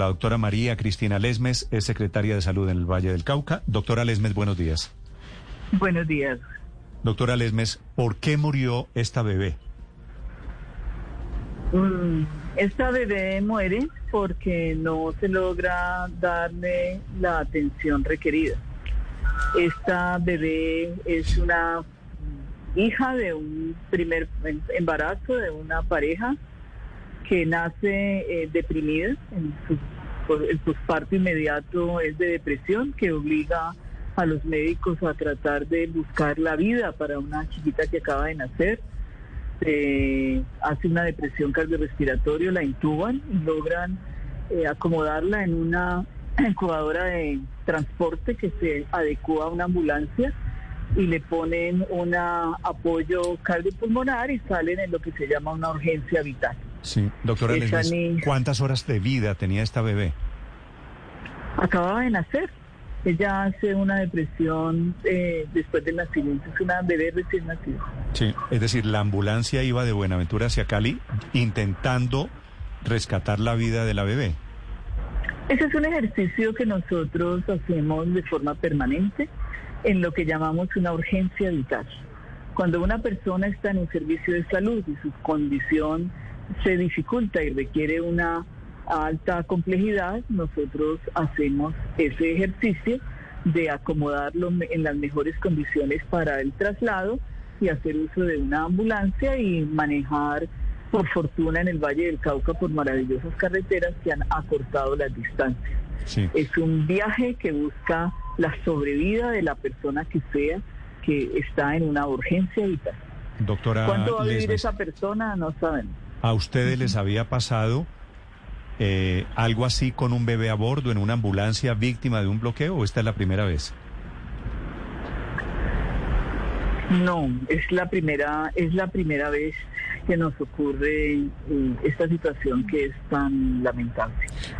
La doctora María Cristina Lesmes es secretaria de Salud en el Valle del Cauca. Doctora Lesmes, buenos días. Buenos días. Doctora Lesmes, ¿por qué murió esta bebé? Mm, esta bebé muere porque no se logra darle la atención requerida. Esta bebé es una hija de un primer embarazo de una pareja que nace eh, deprimida, en su, el posparto inmediato es de depresión que obliga a los médicos a tratar de buscar la vida para una chiquita que acaba de nacer. hace una depresión cardiorrespiratoria, la intuban y logran eh, acomodarla en una incubadora de transporte que se adecua a una ambulancia y le ponen un apoyo cardiopulmonar y salen en lo que se llama una urgencia vital. Sí, doctora ¿cuántas horas de vida tenía esta bebé? Acababa de nacer. Ella hace una depresión eh, después del nacimiento, es una bebé recién nacida. Sí, es decir, la ambulancia iba de Buenaventura hacia Cali intentando rescatar la vida de la bebé. Ese es un ejercicio que nosotros hacemos de forma permanente en lo que llamamos una urgencia vital. Cuando una persona está en un servicio de salud y su condición se dificulta y requiere una alta complejidad, nosotros hacemos ese ejercicio de acomodarlo en las mejores condiciones para el traslado y hacer uso de una ambulancia y manejar por fortuna en el Valle del Cauca por maravillosas carreteras que han acortado las distancias. Es un viaje que busca la sobrevida de la persona que sea que está en una urgencia vital. Doctora ¿Cuánto va a vivir esa persona? No sabemos. ¿A ustedes les había pasado eh, algo así con un bebé a bordo en una ambulancia víctima de un bloqueo o esta es la primera vez? No, es la primera, es la primera vez que nos ocurre eh, esta situación que es tan lamentable.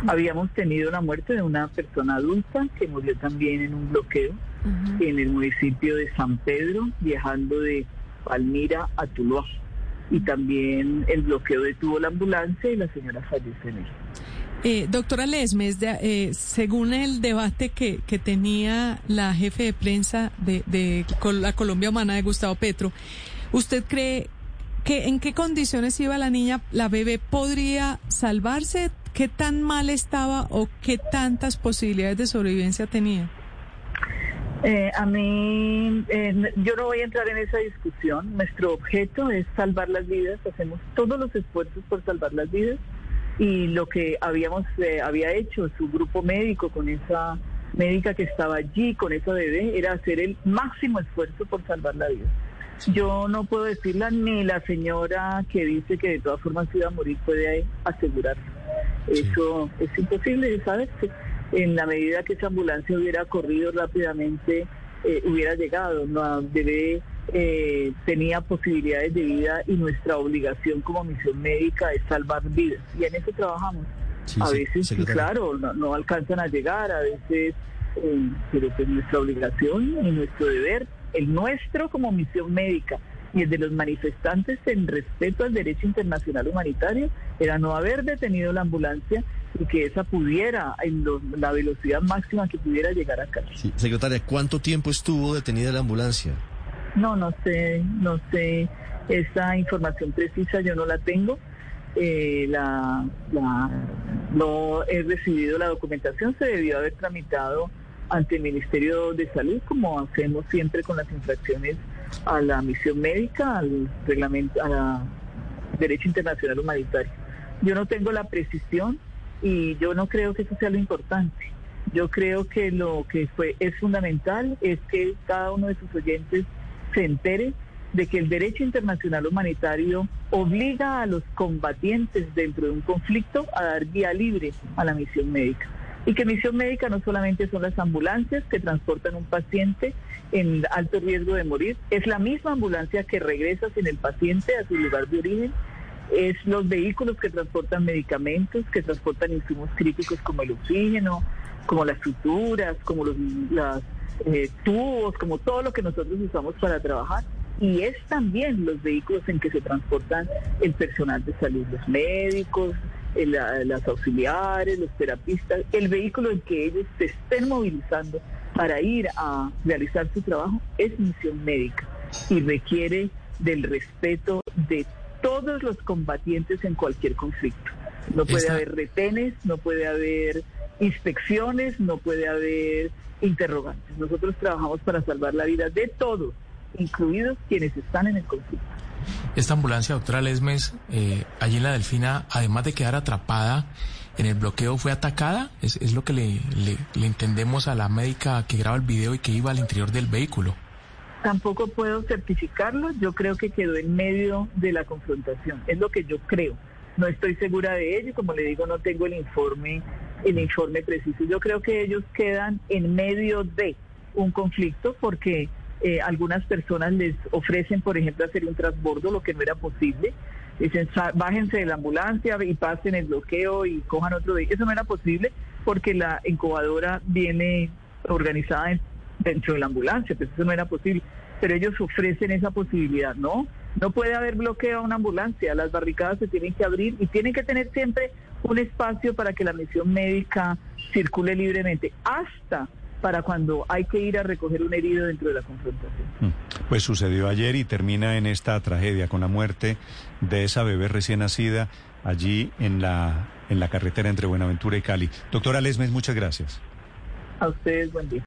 Habíamos tenido la muerte de una persona adulta que murió también en un bloqueo en el municipio de San Pedro, viajando de Palmira a Tuluá. Y también el bloqueo detuvo la ambulancia y la señora falleció en. Eh, doctora Lesmes, eh, según el debate que, que, tenía la jefe de prensa de, de la Colombia Humana de Gustavo Petro, ¿usted cree que en qué condiciones iba la niña, la bebé podría salvarse? ¿Qué tan mal estaba o qué tantas posibilidades de sobrevivencia tenía? Eh, a mí, yo no voy a entrar en esa discusión. Nuestro objeto es salvar las vidas. Hacemos todos los esfuerzos por salvar las vidas y lo que habíamos eh, había hecho su grupo médico con esa médica que estaba allí con esa bebé era hacer el máximo esfuerzo por salvar la vida. Yo no puedo decirla ni la señora que dice que de todas formas iba a morir puede asegurarlo. Eso es imposible, ¿sabes? En la medida que esa ambulancia hubiera corrido rápidamente, eh, hubiera llegado. No, bebé eh, tenía posibilidades de vida y nuestra obligación como misión médica es salvar vidas. Y en eso trabajamos. a veces, claro, no, alcanzan a llegar, a veces, eh, pero pues nuestra obligación y nuestro deber, el nuestro como misión médica y el de los manifestantes en respeto al derecho internacional humanitario era no haber detenido la ambulancia y que esa pudiera, en la velocidad máxima que pudiera llegar acá. Sí. Secretaria, ¿cuánto tiempo estuvo detenida la ambulancia? No, no sé, no sé esa información precisa, yo no la tengo. Eh, la, no he recibido la documentación, se debió haber tramitado ante el Ministerio de Salud, como hacemos siempre con las infracciones a la misión médica, al reglamento, a derecho internacional humanitario. Yo no tengo la precisión y yo no creo que eso sea lo importante. Yo creo que lo que fue es fundamental es que cada uno de sus oyentes se entere de que el derecho internacional humanitario obliga a los combatientes dentro de un conflicto a dar vía libre a la misión médica. Y que misión médica no solamente son las ambulancias que transportan un paciente en alto riesgo de morir, es la misma ambulancia que regresa sin el paciente a su lugar de origen, es los vehículos que transportan medicamentos, que transportan insumos críticos como el oxígeno, como las suturas, como los, las eh, tubos, como todo lo que nosotros usamos para trabajar. Y es también los vehículos en que se transportan el personal de salud, los médicos, eh, las auxiliares, los terapistas, el vehículo en que ellos se estén movilizando para ir a realizar su trabajo es misión médica y requiere del respeto de todos los combatientes en cualquier conflicto. No puede haber retenes, no puede haber inspecciones, no puede haber interrogantes. Nosotros trabajamos para salvar la vida de todos, incluidos quienes están en el conflicto. Esta ambulancia, doctora Lesmes, eh, allí en la Delfina, además de quedar atrapada en el bloqueo, fue atacada. Es, lo que le, le entendemos a la médica que graba el video y que iba al interior del vehículo. Tampoco puedo certificarlo. Yo creo que quedó en medio de la confrontación. Es lo que yo creo. No estoy segura de ello. Como le digo, no tengo el informe, el informe preciso. Yo creo que ellos quedan en medio de un conflicto porque eh, algunas personas les ofrecen, por ejemplo, hacer un transbordo, lo que no era posible. Dicen, bájense de la ambulancia y pasen el bloqueo y cojan otro vehículo. Eso no era posible porque la incubadora viene organizada dentro de la ambulancia, pues eso no era posible. Pero ellos ofrecen esa posibilidad, ¿no? No puede haber bloqueo a una ambulancia, las barricadas se tienen que abrir y tienen que tener siempre un espacio para que la misión médica circule libremente, hasta para cuando hay que ir a recoger un herido dentro de la confrontación. Mm. Pues sucedió ayer y termina en esta tragedia con la muerte de esa bebé recién nacida allí en la, en la carretera entre Buenaventura y Cali. Doctora Lesmes, muchas gracias. A ustedes, buen día.